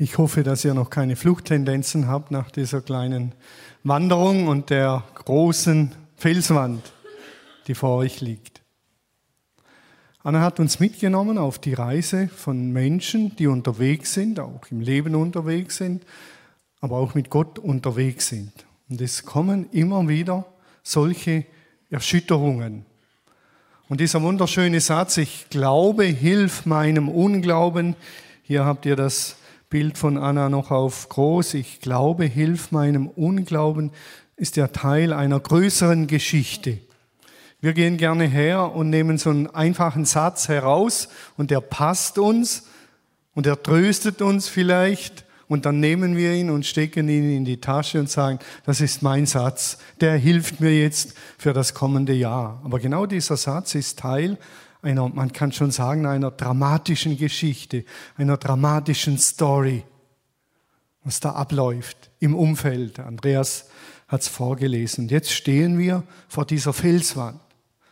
Ich hoffe, dass ihr noch keine Fluchttendenzen habt nach dieser kleinen Wanderung und der großen Felswand, die vor euch liegt. Anna hat uns mitgenommen auf die Reise von Menschen, die unterwegs sind, auch im Leben unterwegs sind, aber auch mit Gott unterwegs sind. Und es kommen immer wieder solche Erschütterungen. Und dieser wunderschöne Satz, ich glaube, hilf meinem Unglauben, hier habt ihr das Bild von Anna noch auf groß. Ich glaube, hilf meinem Unglauben ist der Teil einer größeren Geschichte. Wir gehen gerne her und nehmen so einen einfachen Satz heraus und der passt uns und er tröstet uns vielleicht und dann nehmen wir ihn und stecken ihn in die Tasche und sagen, das ist mein Satz, der hilft mir jetzt für das kommende Jahr. Aber genau dieser Satz ist Teil einer, man kann schon sagen, einer dramatischen Geschichte, einer dramatischen Story, was da abläuft im Umfeld. Andreas hat es vorgelesen. Jetzt stehen wir vor dieser Felswand.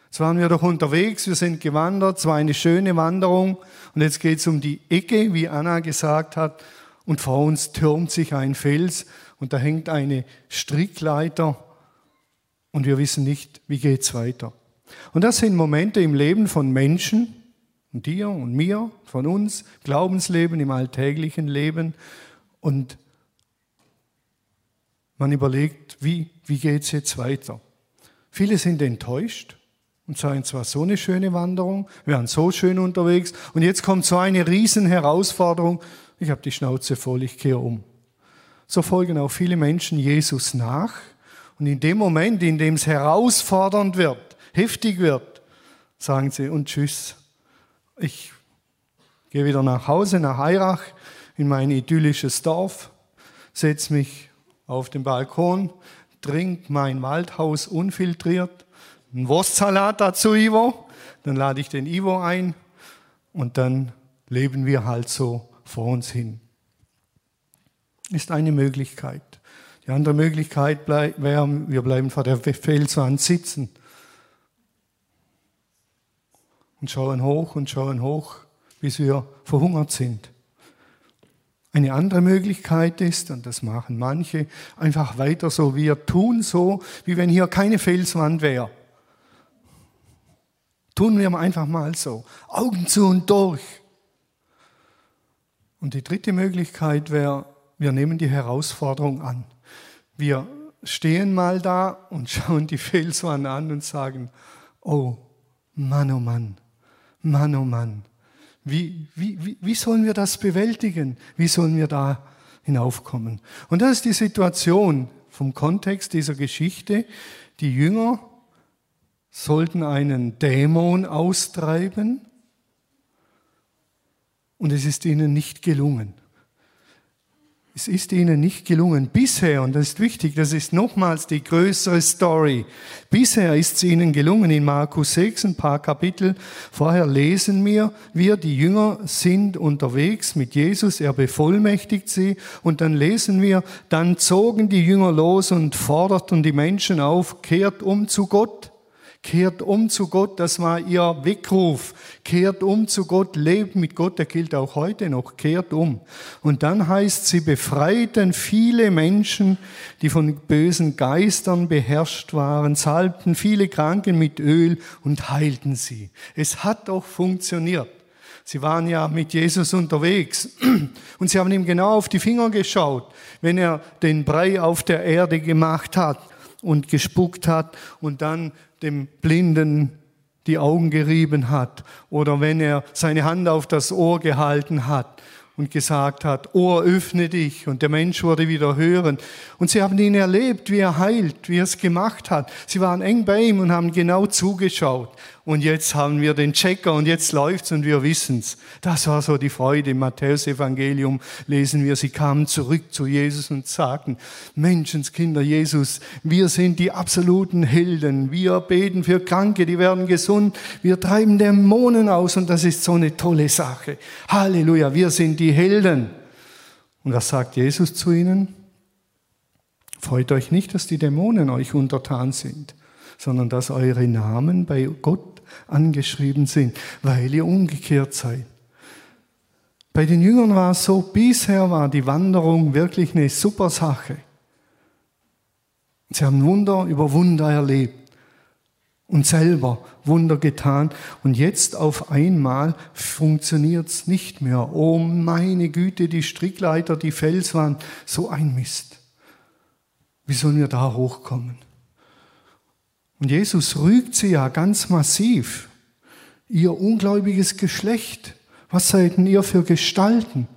Jetzt waren wir doch unterwegs, wir sind gewandert, es war eine schöne Wanderung und jetzt geht es um die Ecke, wie Anna gesagt hat, und vor uns türmt sich ein Fels und da hängt eine Strickleiter und wir wissen nicht, wie geht es weiter. Und das sind Momente im Leben von Menschen, dir und mir, von uns, Glaubensleben, im alltäglichen Leben. Und man überlegt, wie, wie geht es jetzt weiter? Viele sind enttäuscht und sagen, es war so eine schöne Wanderung, wir waren so schön unterwegs und jetzt kommt so eine Riesenherausforderung, ich habe die Schnauze voll, ich kehre um. So folgen auch viele Menschen Jesus nach und in dem Moment, in dem es herausfordernd wird, heftig wird, sagen sie und tschüss. Ich gehe wieder nach Hause, nach Eirach, in mein idyllisches Dorf, setze mich auf den Balkon, trinke mein Waldhaus unfiltriert, einen Wurstsalat dazu, Ivo, dann lade ich den Ivo ein und dann leben wir halt so vor uns hin. Ist eine Möglichkeit. Die andere Möglichkeit wäre, wir bleiben vor der Felswand sitzen und schauen hoch und schauen hoch, bis wir verhungert sind. Eine andere Möglichkeit ist, und das machen manche, einfach weiter so. Wir tun so, wie wenn hier keine Felswand wäre. Tun wir einfach mal so. Augen zu und durch. Und die dritte Möglichkeit wäre, wir nehmen die Herausforderung an. Wir stehen mal da und schauen die Felswand an und sagen, oh Mann, oh Mann, Mann, oh Mann, wie, wie, wie, wie sollen wir das bewältigen? Wie sollen wir da hinaufkommen? Und das ist die Situation vom Kontext dieser Geschichte. Die Jünger sollten einen Dämon austreiben und es ist ihnen nicht gelungen. Es ist ihnen nicht gelungen bisher, und das ist wichtig, das ist nochmals die größere Story. Bisher ist es ihnen gelungen in Markus 6, ein paar Kapitel vorher lesen wir, wir, die Jünger sind unterwegs mit Jesus, er bevollmächtigt sie, und dann lesen wir, dann zogen die Jünger los und forderten die Menschen auf, kehrt um zu Gott. Kehrt um zu Gott, das war ihr Weckruf. Kehrt um zu Gott, lebt mit Gott, der gilt auch heute noch. Kehrt um. Und dann heißt, sie befreiten viele Menschen, die von bösen Geistern beherrscht waren, salbten viele Kranken mit Öl und heilten sie. Es hat doch funktioniert. Sie waren ja mit Jesus unterwegs und sie haben ihm genau auf die Finger geschaut, wenn er den Brei auf der Erde gemacht hat und gespuckt hat und dann dem Blinden die Augen gerieben hat oder wenn er seine Hand auf das Ohr gehalten hat und gesagt hat, Ohr, öffne dich. Und der Mensch wurde wieder hören. Und sie haben ihn erlebt, wie er heilt, wie er es gemacht hat. Sie waren eng bei ihm und haben genau zugeschaut und jetzt haben wir den Checker und jetzt läuft's und wir wissen's. Das war so die Freude. Im Matthäusevangelium lesen wir, sie kamen zurück zu Jesus und sagten, Menschenskinder Jesus, wir sind die absoluten Helden. Wir beten für Kranke, die werden gesund. Wir treiben Dämonen aus und das ist so eine tolle Sache. Halleluja, wir sind die Helden. Und was sagt Jesus zu ihnen? Freut euch nicht, dass die Dämonen euch untertan sind, sondern dass eure Namen bei Gott angeschrieben sind, weil ihr umgekehrt seid. Bei den Jüngern war es so, bisher war die Wanderung wirklich eine super Sache. Sie haben Wunder über Wunder erlebt und selber Wunder getan. Und jetzt auf einmal funktioniert es nicht mehr. Oh meine Güte, die Strickleiter, die Felswand, so ein Mist. Wie sollen wir da hochkommen? Und Jesus rügt sie ja ganz massiv. Ihr ungläubiges Geschlecht, was seid denn ihr für Gestalten?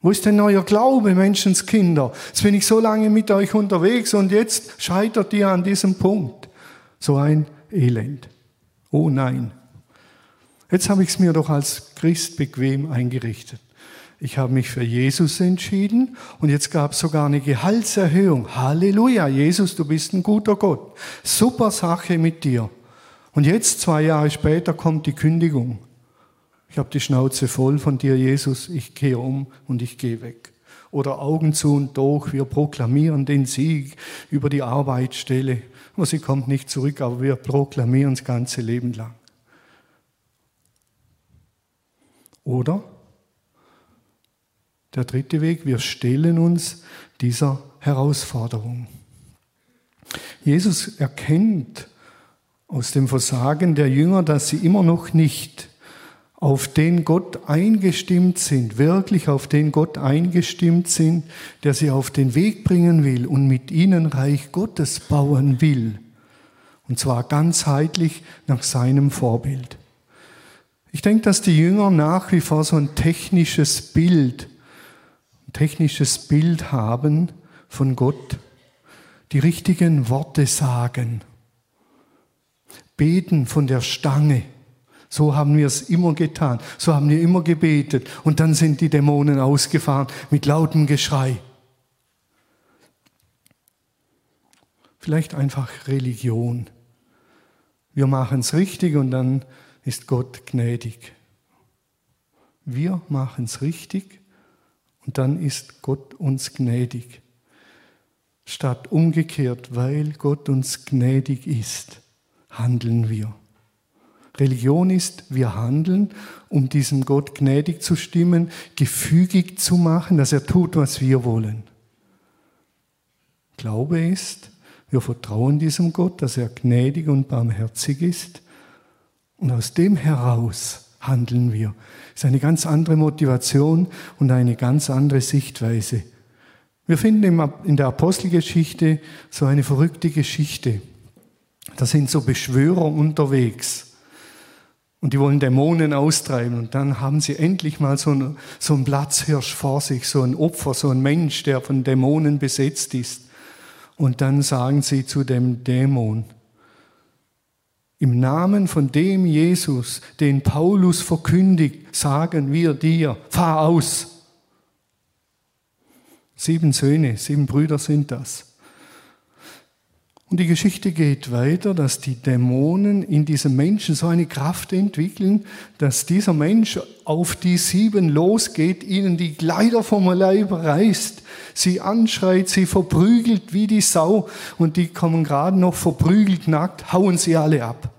Wo ist denn euer Glaube, Menschenskinder? Jetzt bin ich so lange mit euch unterwegs und jetzt scheitert ihr an diesem Punkt. So ein Elend. Oh nein. Jetzt habe ich es mir doch als Christ bequem eingerichtet. Ich habe mich für Jesus entschieden und jetzt gab es sogar eine Gehaltserhöhung. Halleluja, Jesus, du bist ein guter Gott. Super Sache mit dir. Und jetzt, zwei Jahre später, kommt die Kündigung. Ich habe die Schnauze voll von dir, Jesus, ich gehe um und ich gehe weg. Oder Augen zu und durch, wir proklamieren den Sieg über die Arbeitsstelle. Und sie kommt nicht zurück, aber wir proklamieren das ganze Leben lang. Oder der dritte Weg, wir stellen uns dieser Herausforderung. Jesus erkennt aus dem Versagen der Jünger, dass sie immer noch nicht auf den Gott eingestimmt sind, wirklich auf den Gott eingestimmt sind, der sie auf den Weg bringen will und mit ihnen Reich Gottes bauen will. Und zwar ganzheitlich nach seinem Vorbild. Ich denke, dass die Jünger nach wie vor so ein technisches Bild, ein technisches Bild haben von Gott, die richtigen Worte sagen, beten von der Stange, so haben wir es immer getan. So haben wir immer gebetet. Und dann sind die Dämonen ausgefahren mit lautem Geschrei. Vielleicht einfach Religion. Wir machen es richtig und dann ist Gott gnädig. Wir machen es richtig und dann ist Gott uns gnädig. Statt umgekehrt, weil Gott uns gnädig ist, handeln wir. Religion ist, wir handeln, um diesem Gott gnädig zu stimmen, gefügig zu machen, dass er tut, was wir wollen. Glaube ist, wir vertrauen diesem Gott, dass er gnädig und barmherzig ist. Und aus dem heraus handeln wir. Das ist eine ganz andere Motivation und eine ganz andere Sichtweise. Wir finden in der Apostelgeschichte so eine verrückte Geschichte. Da sind so Beschwörer unterwegs. Und die wollen Dämonen austreiben. Und dann haben sie endlich mal so, einen, so einen Platzhirsch vor sich, so ein Opfer, so ein Mensch, der von Dämonen besetzt ist. Und dann sagen sie zu dem Dämon, im Namen von dem Jesus, den Paulus verkündigt, sagen wir dir, fahr aus. Sieben Söhne, sieben Brüder sind das. Und die Geschichte geht weiter, dass die Dämonen in diesem Menschen so eine Kraft entwickeln, dass dieser Mensch auf die sieben losgeht, ihnen die Kleider vom Leib reißt, sie anschreit, sie verprügelt wie die Sau und die kommen gerade noch verprügelt nackt, hauen sie alle ab.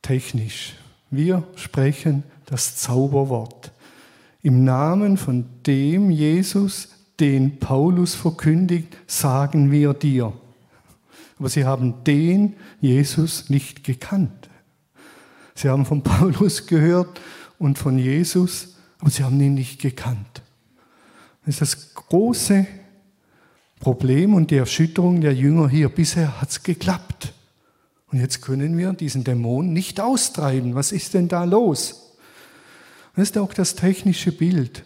Technisch. Wir sprechen das Zauberwort. Im Namen von dem Jesus, den Paulus verkündigt, sagen wir dir. Aber sie haben den Jesus nicht gekannt. Sie haben von Paulus gehört und von Jesus, aber sie haben ihn nicht gekannt. Das ist das große Problem und die Erschütterung der Jünger hier. Bisher hat es geklappt. Und jetzt können wir diesen Dämon nicht austreiben. Was ist denn da los? Das ist auch das technische Bild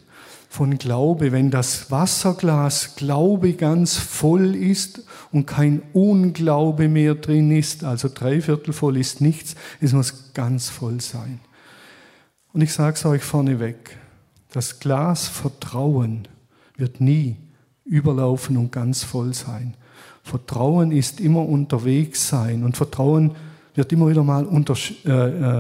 von Glaube, wenn das Wasserglas Glaube ganz voll ist und kein Unglaube mehr drin ist, also dreiviertel voll ist nichts, es muss ganz voll sein. Und ich sage es euch vorneweg, das Glas Vertrauen wird nie überlaufen und ganz voll sein. Vertrauen ist immer unterwegs sein und Vertrauen wird immer wieder mal unter, äh,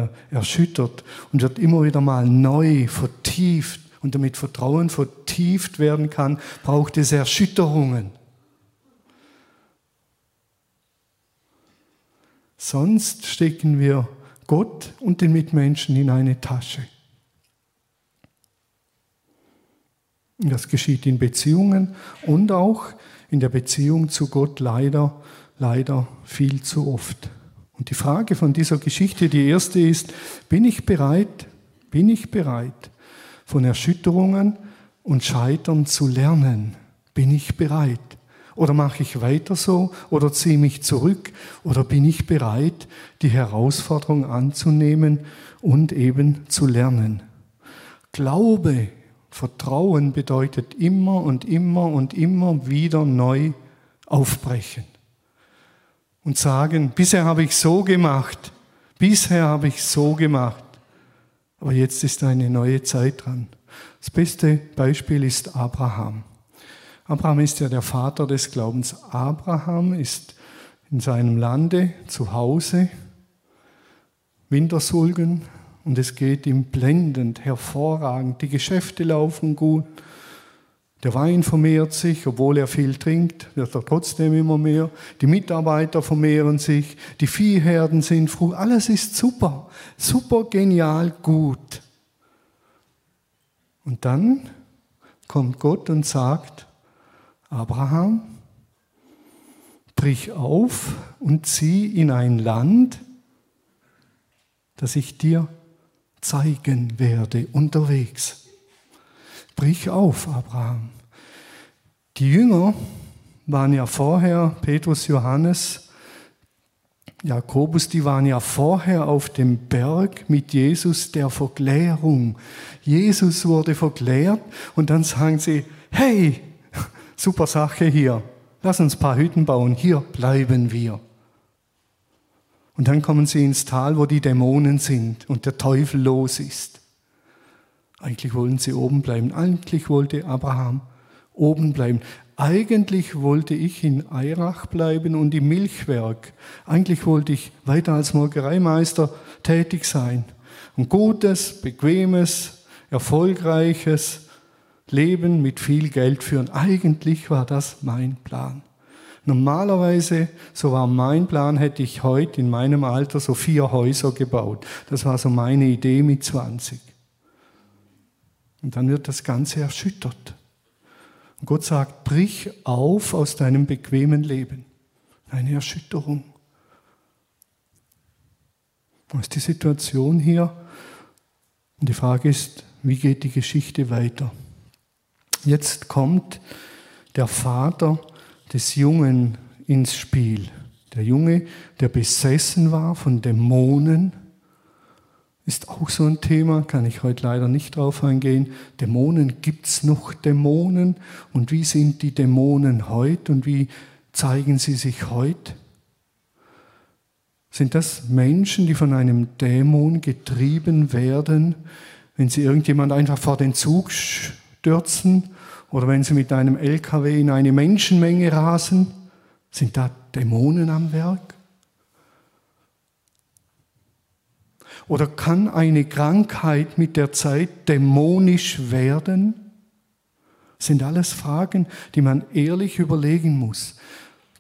äh, erschüttert und wird immer wieder mal neu vertieft und damit Vertrauen vertieft werden kann, braucht es Erschütterungen. Sonst stecken wir Gott und den Mitmenschen in eine Tasche. Das geschieht in Beziehungen und auch in der Beziehung zu Gott leider, leider viel zu oft. Und die Frage von dieser Geschichte, die erste ist, bin ich bereit, bin ich bereit, von Erschütterungen und Scheitern zu lernen? Bin ich bereit? Oder mache ich weiter so oder ziehe mich zurück? Oder bin ich bereit, die Herausforderung anzunehmen und eben zu lernen? Glaube Vertrauen bedeutet immer und immer und immer wieder neu aufbrechen und sagen, bisher habe ich so gemacht, bisher habe ich so gemacht, aber jetzt ist eine neue Zeit dran. Das beste Beispiel ist Abraham. Abraham ist ja der Vater des Glaubens. Abraham ist in seinem Lande zu Hause, Wintersulgen, und es geht ihm blendend, hervorragend. Die Geschäfte laufen gut. Der Wein vermehrt sich, obwohl er viel trinkt, wird er trotzdem immer mehr. Die Mitarbeiter vermehren sich, die Viehherden sind froh. Alles ist super, super genial gut. Und dann kommt Gott und sagt, Abraham, brich auf und zieh in ein Land, das ich dir zeigen werde unterwegs. Brich auf, Abraham. Die Jünger waren ja vorher, Petrus, Johannes, Jakobus, die waren ja vorher auf dem Berg mit Jesus der Verklärung. Jesus wurde verklärt und dann sagen sie, hey, super Sache hier, lass uns ein paar Hütten bauen, hier bleiben wir. Und dann kommen sie ins Tal, wo die Dämonen sind und der Teufel los ist. Eigentlich wollen sie oben bleiben. Eigentlich wollte Abraham oben bleiben. Eigentlich wollte ich in Eirach bleiben und im Milchwerk. Eigentlich wollte ich weiter als Molkereimeister tätig sein. Ein gutes, bequemes, erfolgreiches Leben mit viel Geld führen. Eigentlich war das mein Plan. Normalerweise, so war mein Plan, hätte ich heute in meinem Alter so vier Häuser gebaut. Das war so meine Idee mit 20. Und dann wird das Ganze erschüttert. Und Gott sagt, brich auf aus deinem bequemen Leben. Eine Erschütterung. Was ist die Situation hier? Und die Frage ist, wie geht die Geschichte weiter? Jetzt kommt der Vater des Jungen ins Spiel. Der Junge, der besessen war von Dämonen, ist auch so ein Thema, kann ich heute leider nicht drauf eingehen. Dämonen, gibt es noch Dämonen? Und wie sind die Dämonen heute und wie zeigen sie sich heute? Sind das Menschen, die von einem Dämon getrieben werden, wenn sie irgendjemand einfach vor den Zug stürzen oder wenn sie mit einem LKW in eine Menschenmenge rasen, sind da Dämonen am Werk? Oder kann eine Krankheit mit der Zeit dämonisch werden? Das sind alles Fragen, die man ehrlich überlegen muss.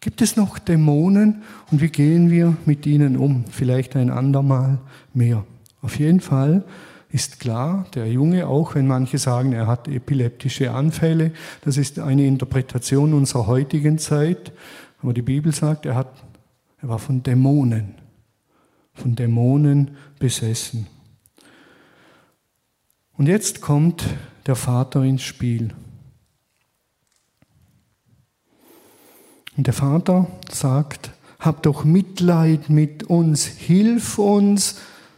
Gibt es noch Dämonen und wie gehen wir mit ihnen um? Vielleicht ein andermal mehr. Auf jeden Fall ist klar, der Junge, auch wenn manche sagen, er hat epileptische Anfälle, das ist eine Interpretation unserer heutigen Zeit, aber die Bibel sagt, er, hat, er war von Dämonen, von Dämonen besessen. Und jetzt kommt der Vater ins Spiel. Und der Vater sagt, hab doch Mitleid mit uns, hilf uns,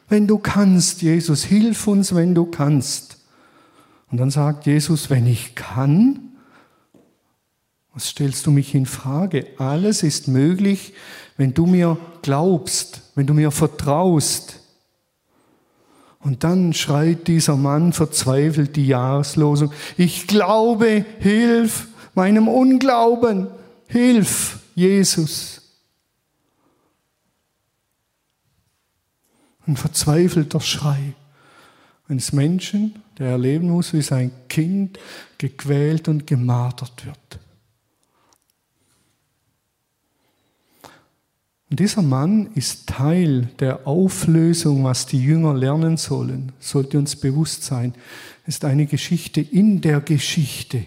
wenn du kannst, Jesus, hilf uns, wenn du kannst. Und dann sagt Jesus, wenn ich kann, was stellst du mich in Frage? Alles ist möglich, wenn du mir glaubst, wenn du mir vertraust. Und dann schreit dieser Mann verzweifelt die Jahreslosung, ich glaube, hilf meinem Unglauben, hilf Jesus. Ein verzweifelter Schrei eines Menschen, der erleben muss, wie sein Kind gequält und gemartert wird. Und dieser Mann ist Teil der Auflösung, was die Jünger lernen sollen, sollte uns bewusst sein. ist eine Geschichte in der Geschichte.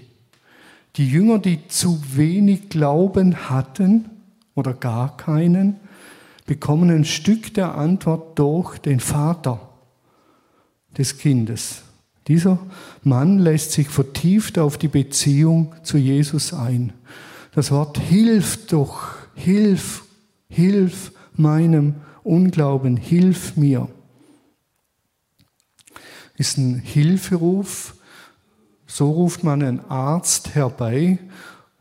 Die Jünger, die zu wenig Glauben hatten oder gar keinen, bekommen ein Stück der Antwort durch den Vater des Kindes. Dieser Mann lässt sich vertieft auf die Beziehung zu Jesus ein. Das Wort hilf doch, hilf, hilf meinem Unglauben, hilf mir, ist ein Hilferuf. So ruft man einen Arzt herbei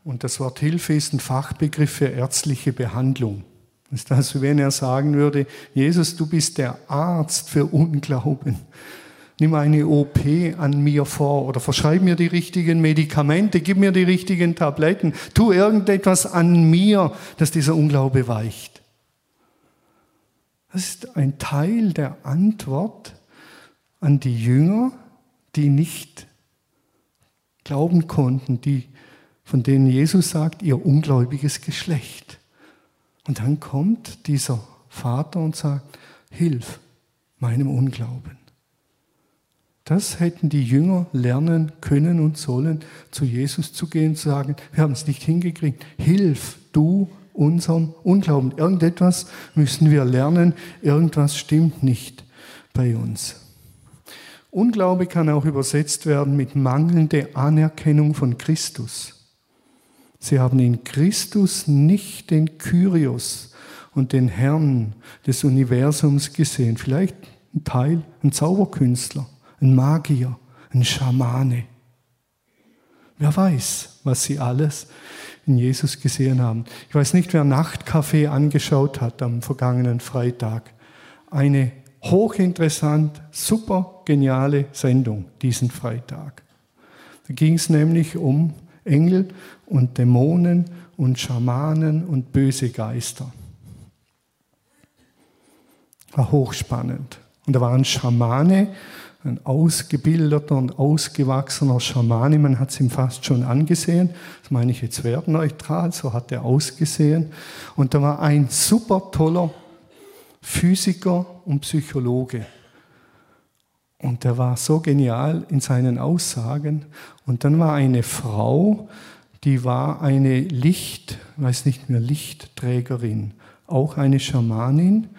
und das Wort Hilfe ist ein Fachbegriff für ärztliche Behandlung. Ist also, wenn er sagen würde, Jesus, du bist der Arzt für Unglauben. Nimm eine OP an mir vor oder verschreib mir die richtigen Medikamente, gib mir die richtigen Tabletten, tu irgendetwas an mir, dass dieser Unglaube weicht. Das ist ein Teil der Antwort an die Jünger, die nicht glauben konnten, die, von denen Jesus sagt, ihr ungläubiges Geschlecht. Und dann kommt dieser Vater und sagt, hilf meinem Unglauben. Das hätten die Jünger lernen können und sollen, zu Jesus zu gehen zu sagen, wir haben es nicht hingekriegt, hilf du unserem Unglauben. Irgendetwas müssen wir lernen, irgendwas stimmt nicht bei uns. Unglaube kann auch übersetzt werden mit mangelnde Anerkennung von Christus. Sie haben in Christus nicht den Kyrios und den Herrn des Universums gesehen. Vielleicht ein Teil, ein Zauberkünstler, ein Magier, ein Schamane. Wer weiß, was sie alles in Jesus gesehen haben. Ich weiß nicht, wer Nachtcafé angeschaut hat am vergangenen Freitag. Eine hochinteressant, super geniale Sendung diesen Freitag. Da ging es nämlich um Engel und Dämonen und Schamanen und böse Geister. War hochspannend. Und da war ein Schamane, ein ausgebildeter und ausgewachsener Schamane, man hat es ihm fast schon angesehen, das meine ich jetzt wertneutral, so hat er ausgesehen. Und da war ein super toller Physiker und Psychologe. Und der war so genial in seinen Aussagen. Und dann war eine Frau, die war eine Licht, weiß nicht mehr, Lichtträgerin, auch eine Schamanin.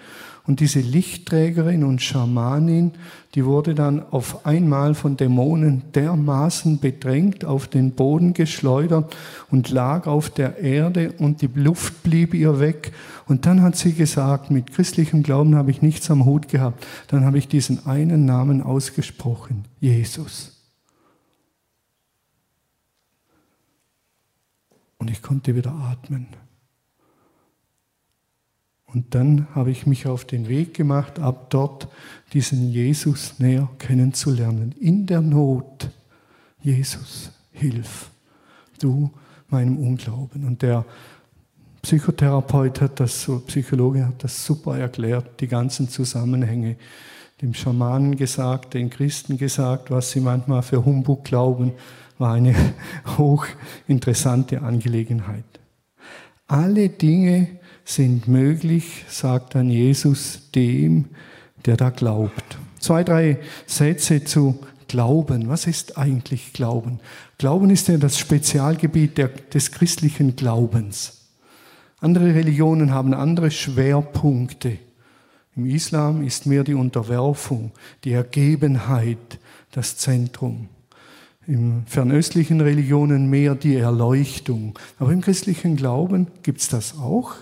Und diese Lichtträgerin und Schamanin, die wurde dann auf einmal von Dämonen dermaßen bedrängt, auf den Boden geschleudert und lag auf der Erde und die Luft blieb ihr weg. Und dann hat sie gesagt, mit christlichem Glauben habe ich nichts am Hut gehabt. Dann habe ich diesen einen Namen ausgesprochen, Jesus. Und ich konnte wieder atmen. Und dann habe ich mich auf den Weg gemacht, ab dort diesen Jesus näher kennenzulernen. In der Not, Jesus, hilf du meinem Unglauben. Und der Psychotherapeut hat das, so Psychologe hat das super erklärt, die ganzen Zusammenhänge. Dem Schamanen gesagt, den Christen gesagt, was sie manchmal für Humbug glauben, war eine hochinteressante Angelegenheit. Alle Dinge, sind möglich, sagt dann Jesus dem, der da glaubt. Zwei, drei Sätze zu Glauben. Was ist eigentlich Glauben? Glauben ist ja das Spezialgebiet der, des christlichen Glaubens. Andere Religionen haben andere Schwerpunkte. Im Islam ist mehr die Unterwerfung, die Ergebenheit das Zentrum. Im fernöstlichen Religionen mehr die Erleuchtung. Aber im christlichen Glauben gibt es das auch.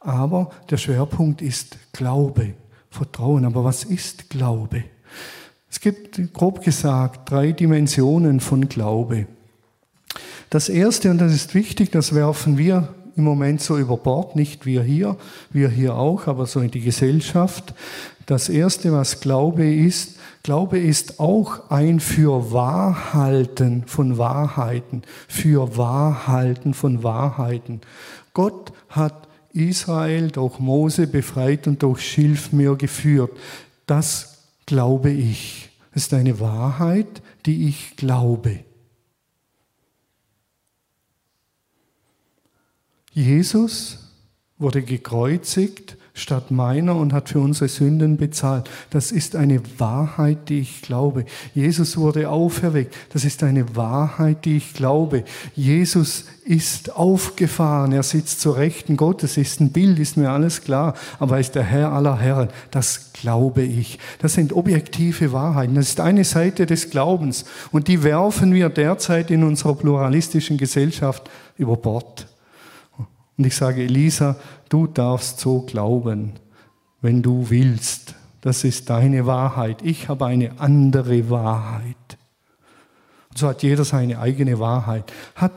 Aber der Schwerpunkt ist Glaube, Vertrauen. Aber was ist Glaube? Es gibt, grob gesagt, drei Dimensionen von Glaube. Das erste, und das ist wichtig, das werfen wir im Moment so über Bord, nicht wir hier, wir hier auch, aber so in die Gesellschaft. Das erste, was Glaube ist, Glaube ist auch ein für Wahrhalten von Wahrheiten, für Wahrhalten von Wahrheiten. Gott hat Israel durch Mose befreit und durch Schilfmeer geführt. Das glaube ich. Das ist eine Wahrheit, die ich glaube. Jesus wurde gekreuzigt statt meiner und hat für unsere Sünden bezahlt. Das ist eine Wahrheit, die ich glaube. Jesus wurde auferweckt. Das ist eine Wahrheit, die ich glaube. Jesus ist aufgefahren. Er sitzt zur Rechten Gottes. Ist ein Bild, ist mir alles klar. Aber er ist der Herr aller Herren. Das glaube ich. Das sind objektive Wahrheiten. Das ist eine Seite des Glaubens. Und die werfen wir derzeit in unserer pluralistischen Gesellschaft über Bord. Und ich sage, Elisa, du darfst so glauben, wenn du willst. Das ist deine Wahrheit. Ich habe eine andere Wahrheit. Und so hat jeder seine eigene Wahrheit. Hat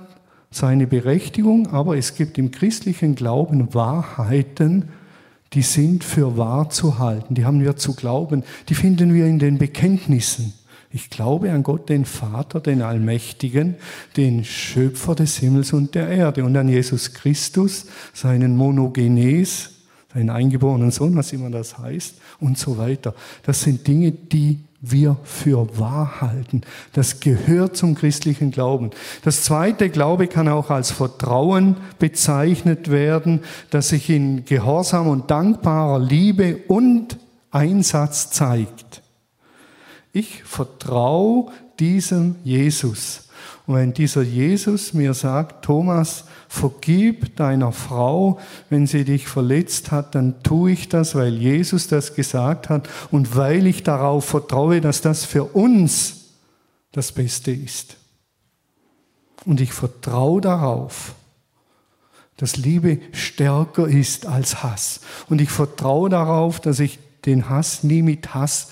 seine Berechtigung, aber es gibt im christlichen Glauben Wahrheiten, die sind für wahr zu halten. Die haben wir zu glauben. Die finden wir in den Bekenntnissen. Ich glaube an Gott, den Vater, den Allmächtigen, den Schöpfer des Himmels und der Erde und an Jesus Christus, seinen Monogenes, seinen eingeborenen Sohn, was immer das heißt, und so weiter. Das sind Dinge, die wir für wahr halten. Das gehört zum christlichen Glauben. Das zweite Glaube kann auch als Vertrauen bezeichnet werden, das sich in Gehorsam und dankbarer Liebe und Einsatz zeigt. Ich vertraue diesem Jesus. Und wenn dieser Jesus mir sagt, Thomas, vergib deiner Frau, wenn sie dich verletzt hat, dann tue ich das, weil Jesus das gesagt hat und weil ich darauf vertraue, dass das für uns das Beste ist. Und ich vertraue darauf, dass Liebe stärker ist als Hass. Und ich vertraue darauf, dass ich den Hass nie mit Hass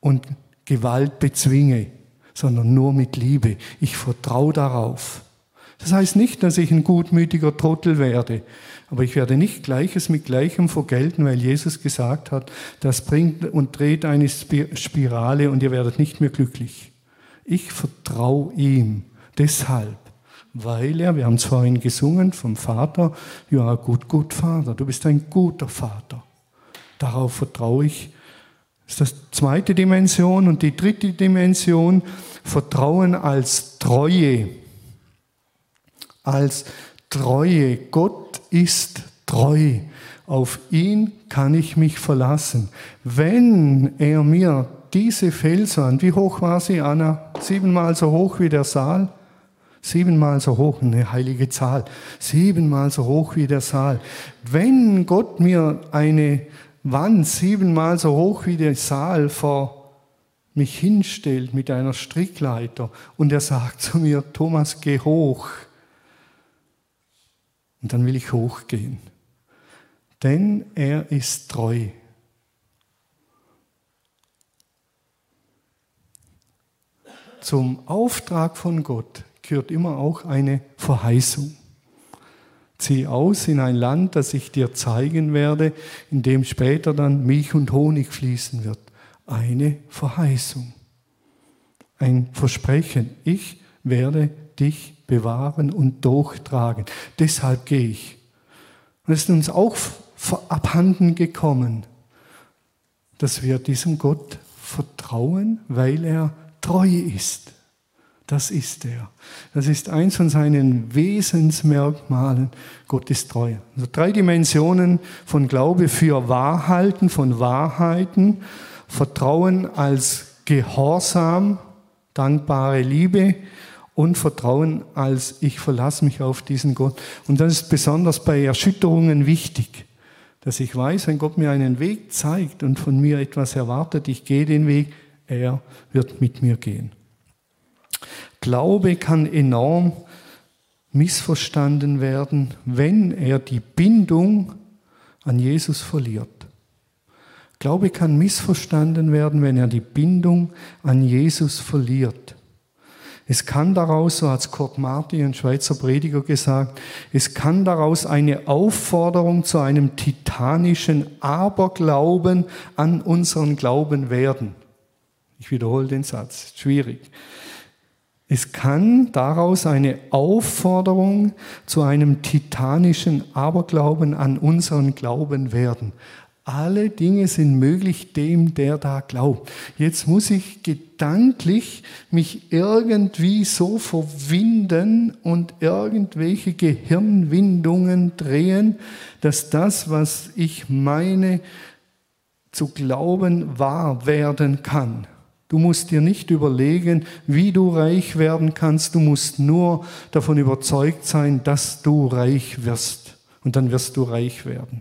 und Gewalt bezwinge, sondern nur mit Liebe. Ich vertraue darauf. Das heißt nicht, dass ich ein gutmütiger Trottel werde, aber ich werde nicht Gleiches mit Gleichem vergelten, weil Jesus gesagt hat, das bringt und dreht eine Spirale und ihr werdet nicht mehr glücklich. Ich vertraue ihm deshalb, weil er, wir haben es vorhin gesungen vom Vater, you are a good, good Vater, du bist ein guter Vater. Darauf vertraue ich das ist die zweite Dimension. Und die dritte Dimension, Vertrauen als Treue. Als Treue. Gott ist treu. Auf ihn kann ich mich verlassen. Wenn er mir diese Felswand, wie hoch war sie, Anna? Siebenmal so hoch wie der Saal? Siebenmal so hoch, eine heilige Zahl. Siebenmal so hoch wie der Saal. Wenn Gott mir eine Wand siebenmal so hoch wie der Saal vor mich hinstellt mit einer Strickleiter und er sagt zu mir, Thomas, geh hoch. Und dann will ich hochgehen. Denn er ist treu. Zum Auftrag von Gott gehört immer auch eine Verheißung. Zieh aus in ein Land, das ich dir zeigen werde, in dem später dann Milch und Honig fließen wird. Eine Verheißung, ein Versprechen. Ich werde dich bewahren und durchtragen. Deshalb gehe ich. Und es ist uns auch abhanden gekommen, dass wir diesem Gott vertrauen, weil er treu ist. Das ist er. Das ist eins von seinen Wesensmerkmalen. Gott ist treu. Also drei Dimensionen von Glaube für Wahrhalten, von Wahrheiten, Vertrauen als Gehorsam, dankbare Liebe und Vertrauen als ich verlasse mich auf diesen Gott. Und das ist besonders bei Erschütterungen wichtig, dass ich weiß, wenn Gott mir einen Weg zeigt und von mir etwas erwartet, ich gehe den Weg, er wird mit mir gehen. Glaube kann enorm missverstanden werden, wenn er die Bindung an Jesus verliert. Glaube kann missverstanden werden, wenn er die Bindung an Jesus verliert. Es kann daraus, so hat Kurt Marti, ein Schweizer Prediger, gesagt, es kann daraus eine Aufforderung zu einem titanischen Aberglauben an unseren Glauben werden. Ich wiederhole den Satz, schwierig. Es kann daraus eine Aufforderung zu einem titanischen Aberglauben an unseren Glauben werden. Alle Dinge sind möglich dem, der da glaubt. Jetzt muss ich gedanklich mich irgendwie so verwinden und irgendwelche Gehirnwindungen drehen, dass das, was ich meine zu glauben, wahr werden kann. Du musst dir nicht überlegen, wie du reich werden kannst. Du musst nur davon überzeugt sein, dass du reich wirst. Und dann wirst du reich werden.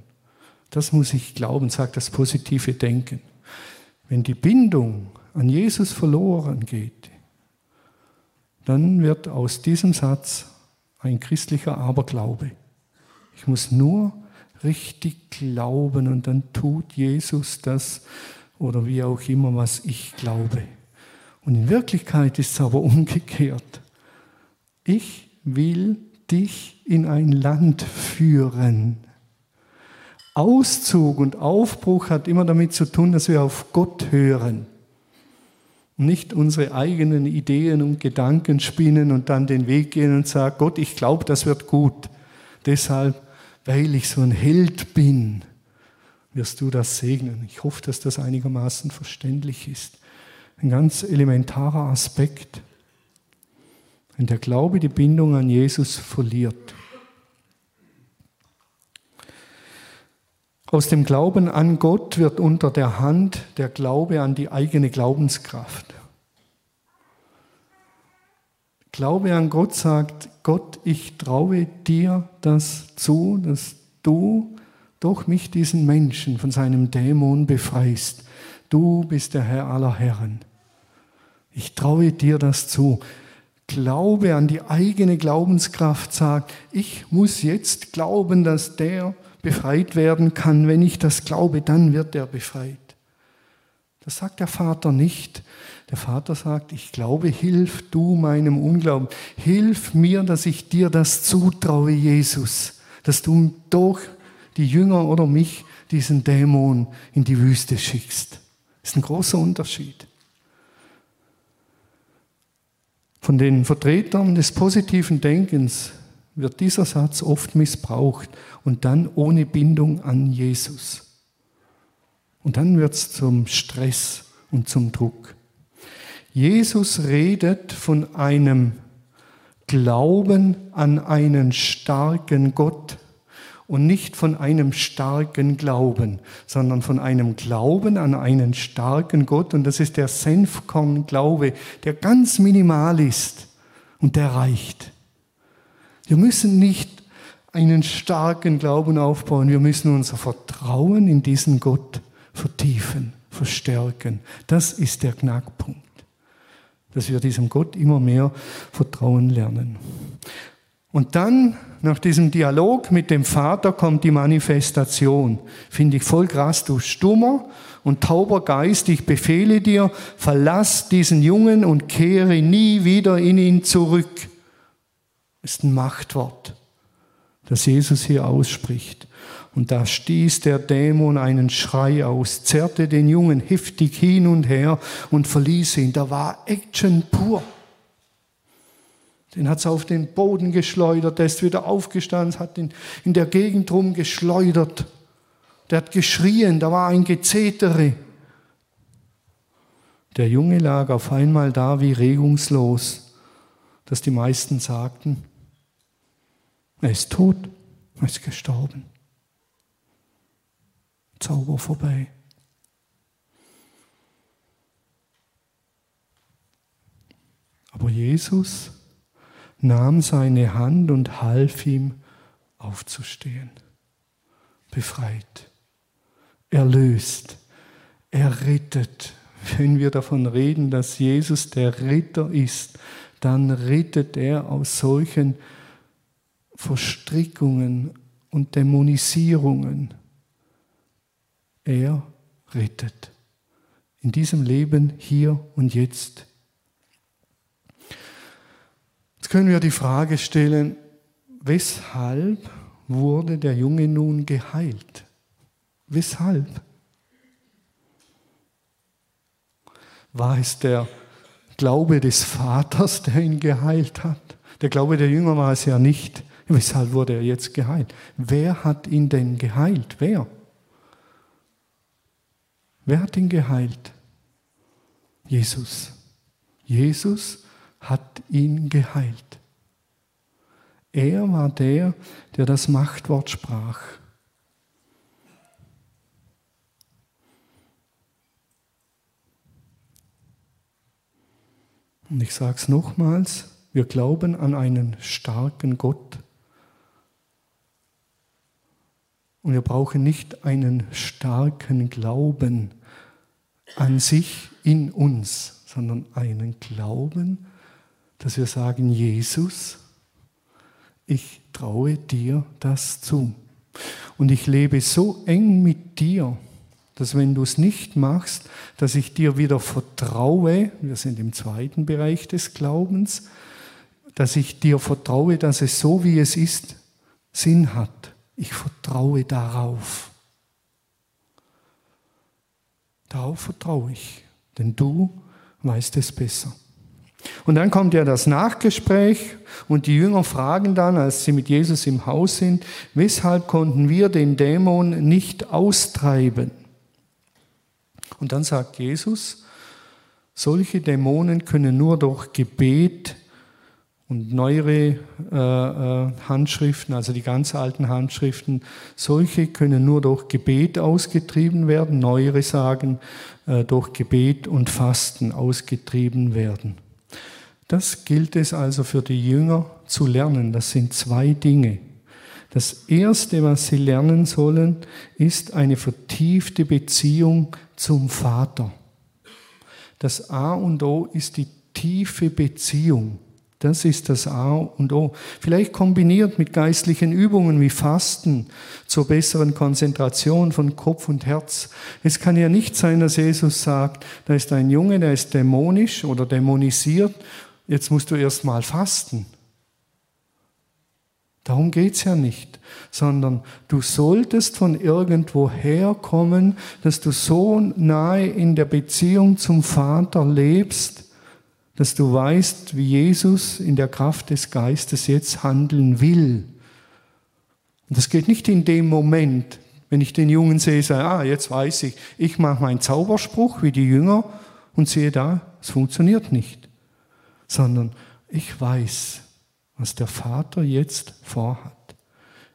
Das muss ich glauben, sagt das positive Denken. Wenn die Bindung an Jesus verloren geht, dann wird aus diesem Satz ein christlicher Aberglaube. Ich muss nur richtig glauben und dann tut Jesus das, oder wie auch immer, was ich glaube. Und in Wirklichkeit ist es aber umgekehrt. Ich will dich in ein Land führen. Auszug und Aufbruch hat immer damit zu tun, dass wir auf Gott hören. Nicht unsere eigenen Ideen und Gedanken spinnen und dann den Weg gehen und sagen, Gott, ich glaube, das wird gut. Deshalb, weil ich so ein Held bin, wirst du das segnen. Ich hoffe, dass das einigermaßen verständlich ist. Ein ganz elementarer Aspekt. Wenn der Glaube die Bindung an Jesus verliert. Aus dem Glauben an Gott wird unter der Hand der Glaube an die eigene Glaubenskraft. Glaube an Gott sagt, Gott, ich traue dir das zu, dass du durch mich diesen Menschen von seinem Dämon befreist. Du bist der Herr aller Herren. Ich traue dir das zu. Glaube an die eigene Glaubenskraft sagt, ich muss jetzt glauben, dass der befreit werden kann. Wenn ich das glaube, dann wird er befreit. Das sagt der Vater nicht. Der Vater sagt, ich glaube, hilf du meinem Unglauben. Hilf mir, dass ich dir das zutraue, Jesus, dass du durch die Jünger oder mich diesen Dämon in die Wüste schickst. Das ist ein großer Unterschied. Von den Vertretern des positiven Denkens wird dieser Satz oft missbraucht und dann ohne Bindung an Jesus. Und dann wird es zum Stress und zum Druck. Jesus redet von einem Glauben an einen starken Gott und nicht von einem starken Glauben, sondern von einem Glauben an einen starken Gott. Und das ist der Senfkorn-Glaube, der ganz minimal ist und der reicht. Wir müssen nicht einen starken Glauben aufbauen, wir müssen unser Vertrauen in diesen Gott vertiefen, verstärken. Das ist der Knackpunkt, dass wir diesem Gott immer mehr vertrauen lernen. Und dann, nach diesem Dialog mit dem Vater, kommt die Manifestation. Finde ich voll krass, du stummer und tauber Geist, ich befehle dir, verlass diesen Jungen und kehre nie wieder in ihn zurück ist ein Machtwort, das Jesus hier ausspricht. Und da stieß der Dämon einen Schrei aus, zerrte den Jungen heftig hin und her und verließ ihn. Da war Action pur. Den hat es auf den Boden geschleudert, der ist wieder aufgestanden, hat ihn in der Gegend rumgeschleudert. Der hat geschrien, da war ein Gezetere. Der Junge lag auf einmal da wie regungslos, dass die meisten sagten, er ist tot, er ist gestorben. Zauber vorbei. Aber Jesus nahm seine Hand und half ihm aufzustehen. Befreit, erlöst, errettet. Wenn wir davon reden, dass Jesus der Ritter ist, dann rettet er aus solchen Verstrickungen und Dämonisierungen. Er rettet. In diesem Leben, hier und jetzt. Jetzt können wir die Frage stellen, weshalb wurde der Junge nun geheilt? Weshalb? War es der Glaube des Vaters, der ihn geheilt hat? Der Glaube der Jünger war es ja nicht. Weshalb wurde er jetzt geheilt? Wer hat ihn denn geheilt? Wer? Wer hat ihn geheilt? Jesus. Jesus hat ihn geheilt. Er war der, der das Machtwort sprach. Und ich sage es nochmals, wir glauben an einen starken Gott. Und wir brauchen nicht einen starken Glauben an sich in uns, sondern einen Glauben, dass wir sagen, Jesus, ich traue dir das zu. Und ich lebe so eng mit dir, dass wenn du es nicht machst, dass ich dir wieder vertraue, wir sind im zweiten Bereich des Glaubens, dass ich dir vertraue, dass es so wie es ist, Sinn hat. Ich vertraue darauf. Darauf vertraue ich, denn du weißt es besser. Und dann kommt ja das Nachgespräch und die Jünger fragen dann, als sie mit Jesus im Haus sind, weshalb konnten wir den Dämon nicht austreiben? Und dann sagt Jesus, solche Dämonen können nur durch Gebet und neuere äh, äh, Handschriften, also die ganz alten Handschriften, solche können nur durch Gebet ausgetrieben werden, neuere sagen äh, durch Gebet und Fasten ausgetrieben werden. Das gilt es also für die Jünger zu lernen. Das sind zwei Dinge. Das Erste, was sie lernen sollen, ist eine vertiefte Beziehung zum Vater. Das A und O ist die tiefe Beziehung. Das ist das A und O. Vielleicht kombiniert mit geistlichen Übungen wie Fasten zur besseren Konzentration von Kopf und Herz. Es kann ja nicht sein, dass Jesus sagt, da ist ein Junge, der ist dämonisch oder dämonisiert, jetzt musst du erst mal fasten. Darum geht's ja nicht, sondern du solltest von irgendwo herkommen, dass du so nahe in der Beziehung zum Vater lebst, dass du weißt, wie Jesus in der Kraft des Geistes jetzt handeln will. Und das geht nicht in dem Moment, wenn ich den Jungen sehe, sage, ah, jetzt weiß ich, ich mache meinen Zauberspruch wie die Jünger und sehe da, es funktioniert nicht, sondern ich weiß, was der Vater jetzt vorhat.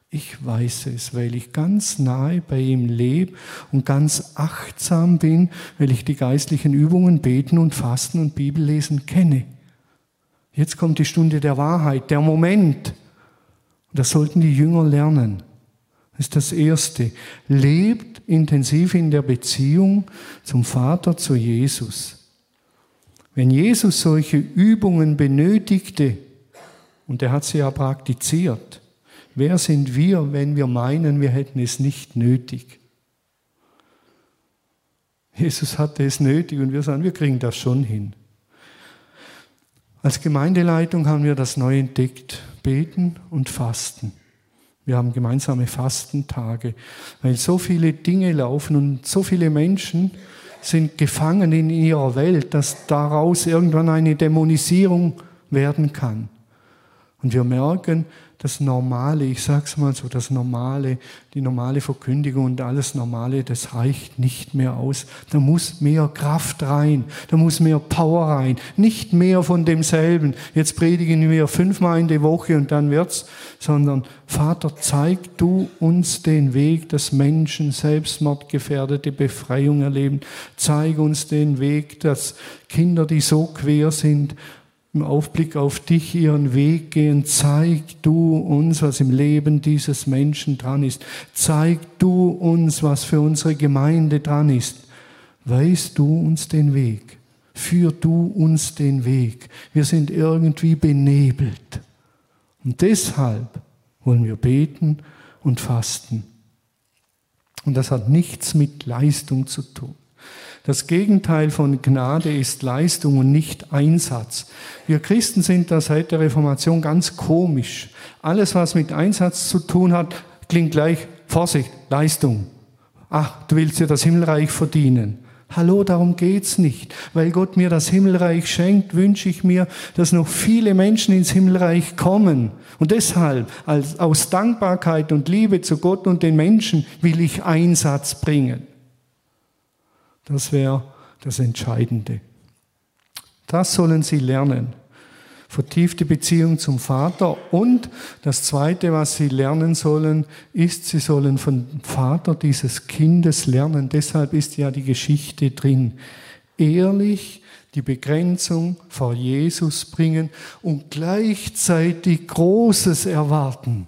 Ich weiß es, weil ich ganz nahe bei ihm lebe und ganz achtsam bin, weil ich die geistlichen Übungen beten und fasten und Bibellesen kenne. Jetzt kommt die Stunde der Wahrheit, der Moment. Und das sollten die Jünger lernen. Das ist das Erste. Lebt intensiv in der Beziehung zum Vater, zu Jesus. Wenn Jesus solche Übungen benötigte, und er hat sie ja praktiziert. Wer sind wir, wenn wir meinen, wir hätten es nicht nötig? Jesus hatte es nötig und wir sagen, wir kriegen das schon hin. Als Gemeindeleitung haben wir das neu entdeckt, beten und fasten. Wir haben gemeinsame Fastentage, weil so viele Dinge laufen und so viele Menschen sind gefangen in ihrer Welt, dass daraus irgendwann eine Dämonisierung werden kann. Und wir merken, das Normale, ich sage es mal so, das Normale, die normale Verkündigung und alles Normale, das reicht nicht mehr aus. Da muss mehr Kraft rein, da muss mehr Power rein, nicht mehr von demselben. Jetzt predigen wir fünfmal in der Woche und dann wird's, sondern Vater, zeig du uns den Weg, dass Menschen selbstmordgefährdete Befreiung erleben. Zeig uns den Weg, dass Kinder, die so quer sind, im Aufblick auf dich ihren Weg gehen. Zeig du uns, was im Leben dieses Menschen dran ist. Zeig du uns, was für unsere Gemeinde dran ist. Weißt du uns den Weg. Führ du uns den Weg. Wir sind irgendwie benebelt. Und deshalb wollen wir beten und fasten. Und das hat nichts mit Leistung zu tun. Das Gegenteil von Gnade ist Leistung und nicht Einsatz. Wir Christen sind da seit der Reformation ganz komisch. Alles, was mit Einsatz zu tun hat, klingt gleich Vorsicht, Leistung. Ach, du willst dir das Himmelreich verdienen. Hallo, darum geht's nicht. Weil Gott mir das Himmelreich schenkt, wünsche ich mir, dass noch viele Menschen ins Himmelreich kommen. Und deshalb, als, aus Dankbarkeit und Liebe zu Gott und den Menschen, will ich Einsatz bringen. Das wäre das Entscheidende. Das sollen sie lernen. Vertiefte Beziehung zum Vater. Und das Zweite, was sie lernen sollen, ist, sie sollen vom Vater dieses Kindes lernen. Deshalb ist ja die Geschichte drin. Ehrlich die Begrenzung vor Jesus bringen und gleichzeitig Großes erwarten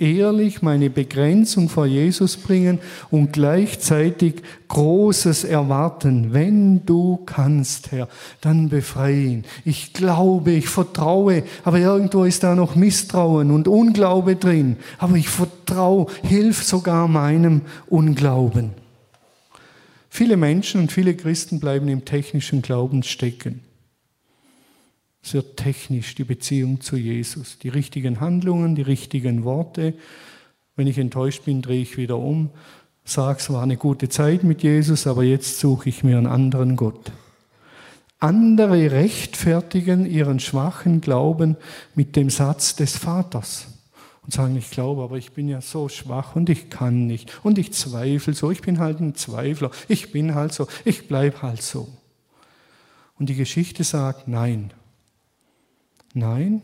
ehrlich meine Begrenzung vor Jesus bringen und gleichzeitig Großes erwarten. Wenn du kannst, Herr, dann befreie ihn. Ich glaube, ich vertraue, aber irgendwo ist da noch Misstrauen und Unglaube drin. Aber ich vertraue, hilf sogar meinem Unglauben. Viele Menschen und viele Christen bleiben im technischen Glauben stecken. Es wird technisch die Beziehung zu Jesus. Die richtigen Handlungen, die richtigen Worte. Wenn ich enttäuscht bin, drehe ich wieder um, sage, es war eine gute Zeit mit Jesus, aber jetzt suche ich mir einen anderen Gott. Andere rechtfertigen ihren schwachen Glauben mit dem Satz des Vaters und sagen, ich glaube, aber ich bin ja so schwach und ich kann nicht und ich zweifle so, ich bin halt ein Zweifler, ich bin halt so, ich bleibe halt so. Und die Geschichte sagt, nein, Nein,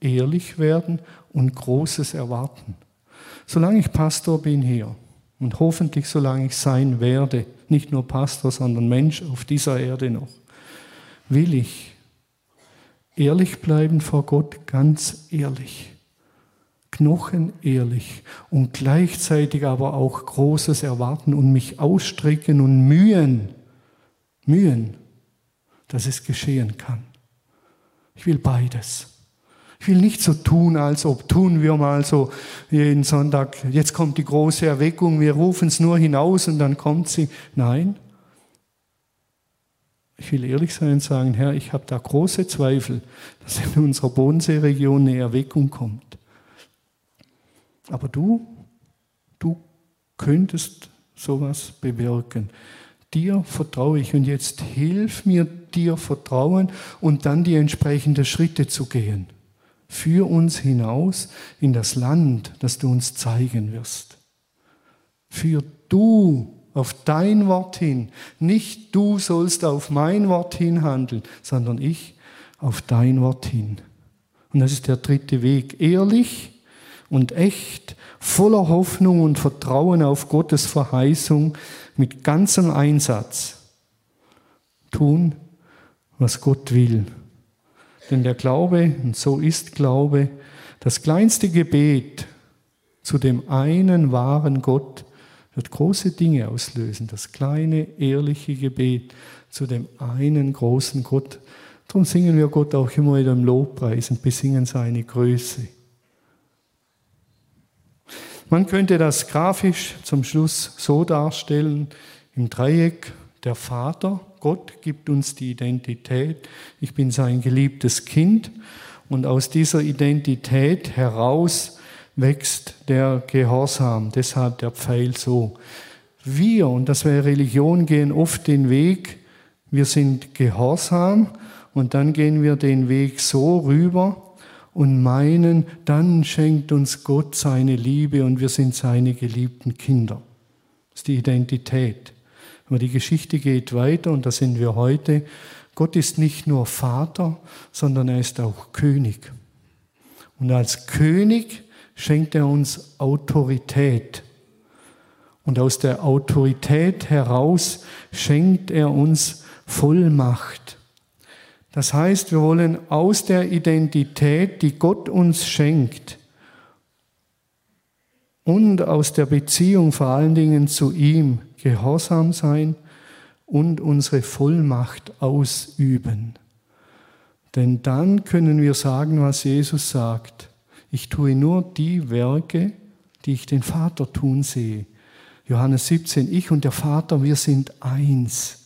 ehrlich werden und Großes erwarten. Solange ich Pastor bin hier und hoffentlich solange ich sein werde, nicht nur Pastor, sondern Mensch auf dieser Erde noch, will ich ehrlich bleiben vor Gott, ganz ehrlich, knochenehrlich und gleichzeitig aber auch Großes erwarten und mich ausstrecken und mühen, mühen, dass es geschehen kann. Ich will beides. Ich will nicht so tun, als ob tun wir mal so jeden Sonntag, jetzt kommt die große Erweckung, wir rufen es nur hinaus und dann kommt sie. Nein. Ich will ehrlich sein und sagen, Herr, ich habe da große Zweifel, dass in unserer Bodenseeregion eine Erweckung kommt. Aber du, du könntest sowas bewirken dir vertraue ich und jetzt hilf mir dir vertrauen und dann die entsprechenden Schritte zu gehen. Führ uns hinaus in das Land, das du uns zeigen wirst. Führ du auf dein Wort hin. Nicht du sollst auf mein Wort hin handeln, sondern ich auf dein Wort hin. Und das ist der dritte Weg. Ehrlich und echt, voller Hoffnung und Vertrauen auf Gottes Verheißung, mit ganzem Einsatz tun, was Gott will. Denn der Glaube, und so ist Glaube, das kleinste Gebet zu dem einen wahren Gott wird große Dinge auslösen. Das kleine, ehrliche Gebet zu dem einen großen Gott. Darum singen wir Gott auch immer wieder im Lobpreis und besingen seine Größe. Man könnte das grafisch zum Schluss so darstellen, im Dreieck der Vater, Gott gibt uns die Identität, ich bin sein geliebtes Kind. Und aus dieser Identität heraus wächst der Gehorsam, deshalb der Pfeil so. Wir, und das wäre Religion, gehen oft den Weg, wir sind gehorsam und dann gehen wir den Weg so rüber, und meinen, dann schenkt uns Gott seine Liebe und wir sind seine geliebten Kinder. Das ist die Identität. Aber die Geschichte geht weiter und da sind wir heute. Gott ist nicht nur Vater, sondern er ist auch König. Und als König schenkt er uns Autorität. Und aus der Autorität heraus schenkt er uns Vollmacht. Das heißt, wir wollen aus der Identität, die Gott uns schenkt, und aus der Beziehung vor allen Dingen zu ihm gehorsam sein und unsere Vollmacht ausüben. Denn dann können wir sagen, was Jesus sagt. Ich tue nur die Werke, die ich den Vater tun sehe. Johannes 17, ich und der Vater, wir sind eins.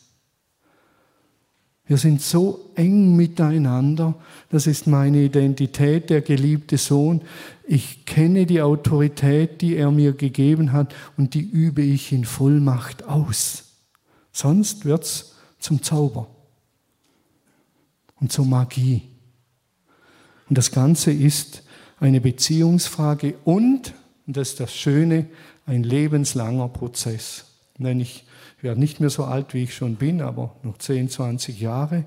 Wir sind so eng miteinander. Das ist meine Identität, der geliebte Sohn. Ich kenne die Autorität, die er mir gegeben hat und die übe ich in Vollmacht aus. Sonst wird es zum Zauber und zur Magie. Und das Ganze ist eine Beziehungsfrage und, und das ist das Schöne, ein lebenslanger Prozess. Wenn ich Ich werde nicht mehr so alt, wie ich schon bin, aber noch 10, 20 Jahre.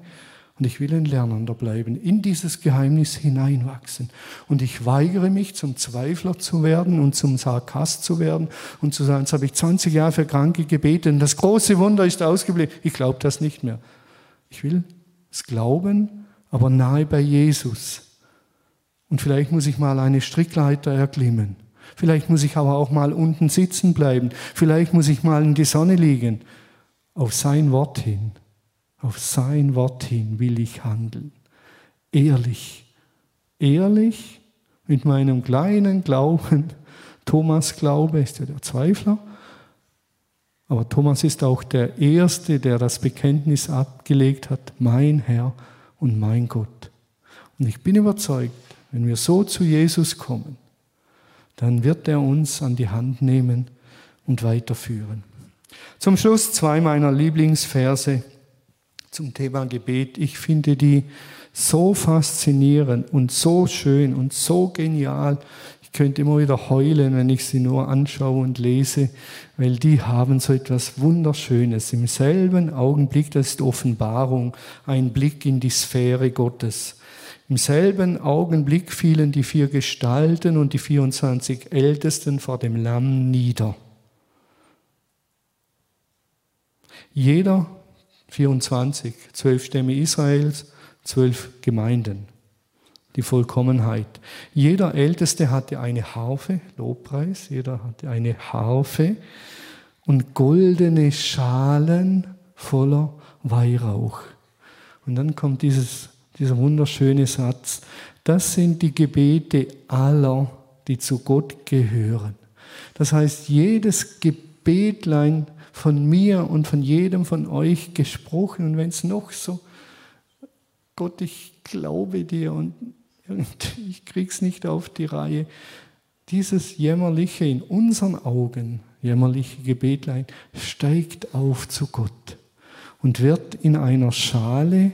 Und ich will ein Lernender bleiben, in dieses Geheimnis hineinwachsen. Und ich weigere mich, zum Zweifler zu werden und zum Sarkast zu werden und zu sagen, jetzt habe ich 20 Jahre für Kranke gebetet und das große Wunder ist ausgeblieben. Ich glaube das nicht mehr. Ich will es glauben, aber nahe bei Jesus. Und vielleicht muss ich mal eine Strickleiter erklimmen. Vielleicht muss ich aber auch mal unten sitzen bleiben. Vielleicht muss ich mal in die Sonne liegen. Auf sein Wort hin. Auf sein Wort hin will ich handeln. Ehrlich. Ehrlich mit meinem kleinen Glauben. Thomas Glaube ist ja der Zweifler. Aber Thomas ist auch der Erste, der das Bekenntnis abgelegt hat, mein Herr und mein Gott. Und ich bin überzeugt, wenn wir so zu Jesus kommen, dann wird er uns an die Hand nehmen und weiterführen. Zum Schluss zwei meiner Lieblingsverse zum Thema Gebet. Ich finde die so faszinierend und so schön und so genial. Ich könnte immer wieder heulen, wenn ich sie nur anschaue und lese, weil die haben so etwas Wunderschönes. Im selben Augenblick, das ist Offenbarung, ein Blick in die Sphäre Gottes. Im selben Augenblick fielen die vier Gestalten und die 24 Ältesten vor dem Lamm nieder. Jeder 24, zwölf Stämme Israels, zwölf Gemeinden. Die Vollkommenheit. Jeder Älteste hatte eine Harfe, Lobpreis, jeder hatte eine Harfe und goldene Schalen voller Weihrauch. Und dann kommt dieses, dieser wunderschöne Satz. Das sind die Gebete aller, die zu Gott gehören. Das heißt, jedes Gebetlein von mir und von jedem von euch gesprochen. Und wenn es noch so, Gott, ich glaube dir und ich krieg's nicht auf die Reihe. Dieses jämmerliche in unseren Augen, jämmerliche Gebetlein, steigt auf zu Gott und wird in einer Schale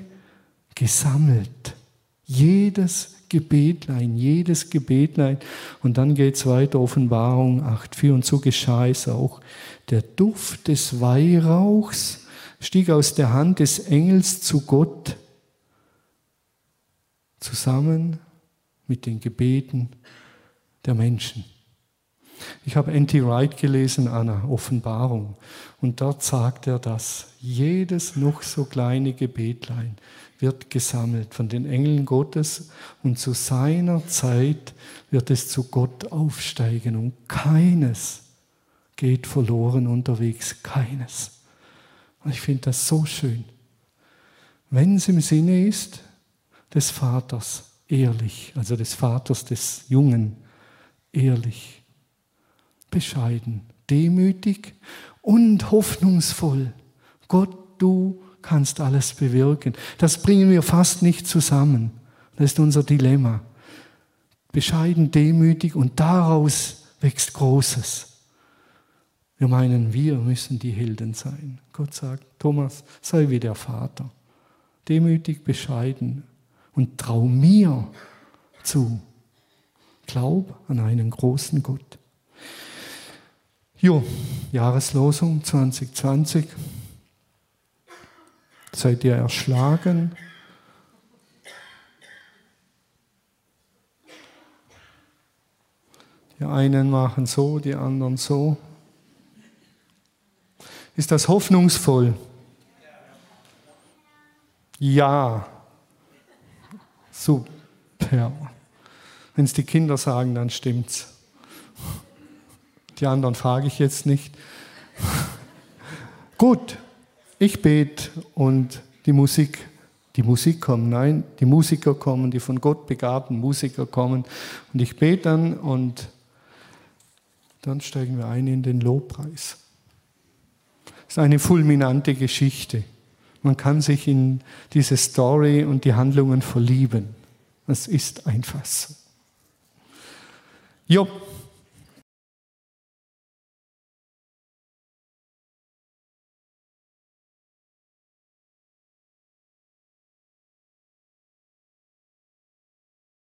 gesammelt. Jedes Gebetlein, jedes Gebetlein. Und dann geht es weiter, Offenbarung 8,4. Und so geschah es auch. Der Duft des Weihrauchs stieg aus der Hand des Engels zu Gott zusammen mit den Gebeten der Menschen. Ich habe N.T. Wright gelesen an einer Offenbarung und dort sagt er das. Jedes noch so kleine Gebetlein wird gesammelt von den Engeln Gottes und zu seiner Zeit wird es zu Gott aufsteigen und keines geht verloren unterwegs, keines. Und ich finde das so schön. Wenn es im Sinne ist des Vaters, ehrlich, also des Vaters des Jungen, ehrlich, bescheiden, demütig und hoffnungsvoll. Gott, du kannst alles bewirken. Das bringen wir fast nicht zusammen. Das ist unser Dilemma. Bescheiden, demütig und daraus wächst Großes. Wir meinen, wir müssen die Helden sein. Gott sagt, Thomas, sei wie der Vater. Demütig, bescheiden und trau mir zu. Glaub an einen großen Gott. Jo, Jahreslosung 2020. Seid ihr erschlagen? Die einen machen so, die anderen so. Ist das hoffnungsvoll? Ja. Super. Wenn es die Kinder sagen, dann stimmt's. Die anderen frage ich jetzt nicht. Gut, ich bete und die Musik, die Musik kommt, nein, die Musiker kommen, die von Gott begabten Musiker kommen und ich bete dann und dann steigen wir ein in den Lobpreis. Es ist eine fulminante Geschichte. Man kann sich in diese Story und die Handlungen verlieben. Das ist einfach so. Job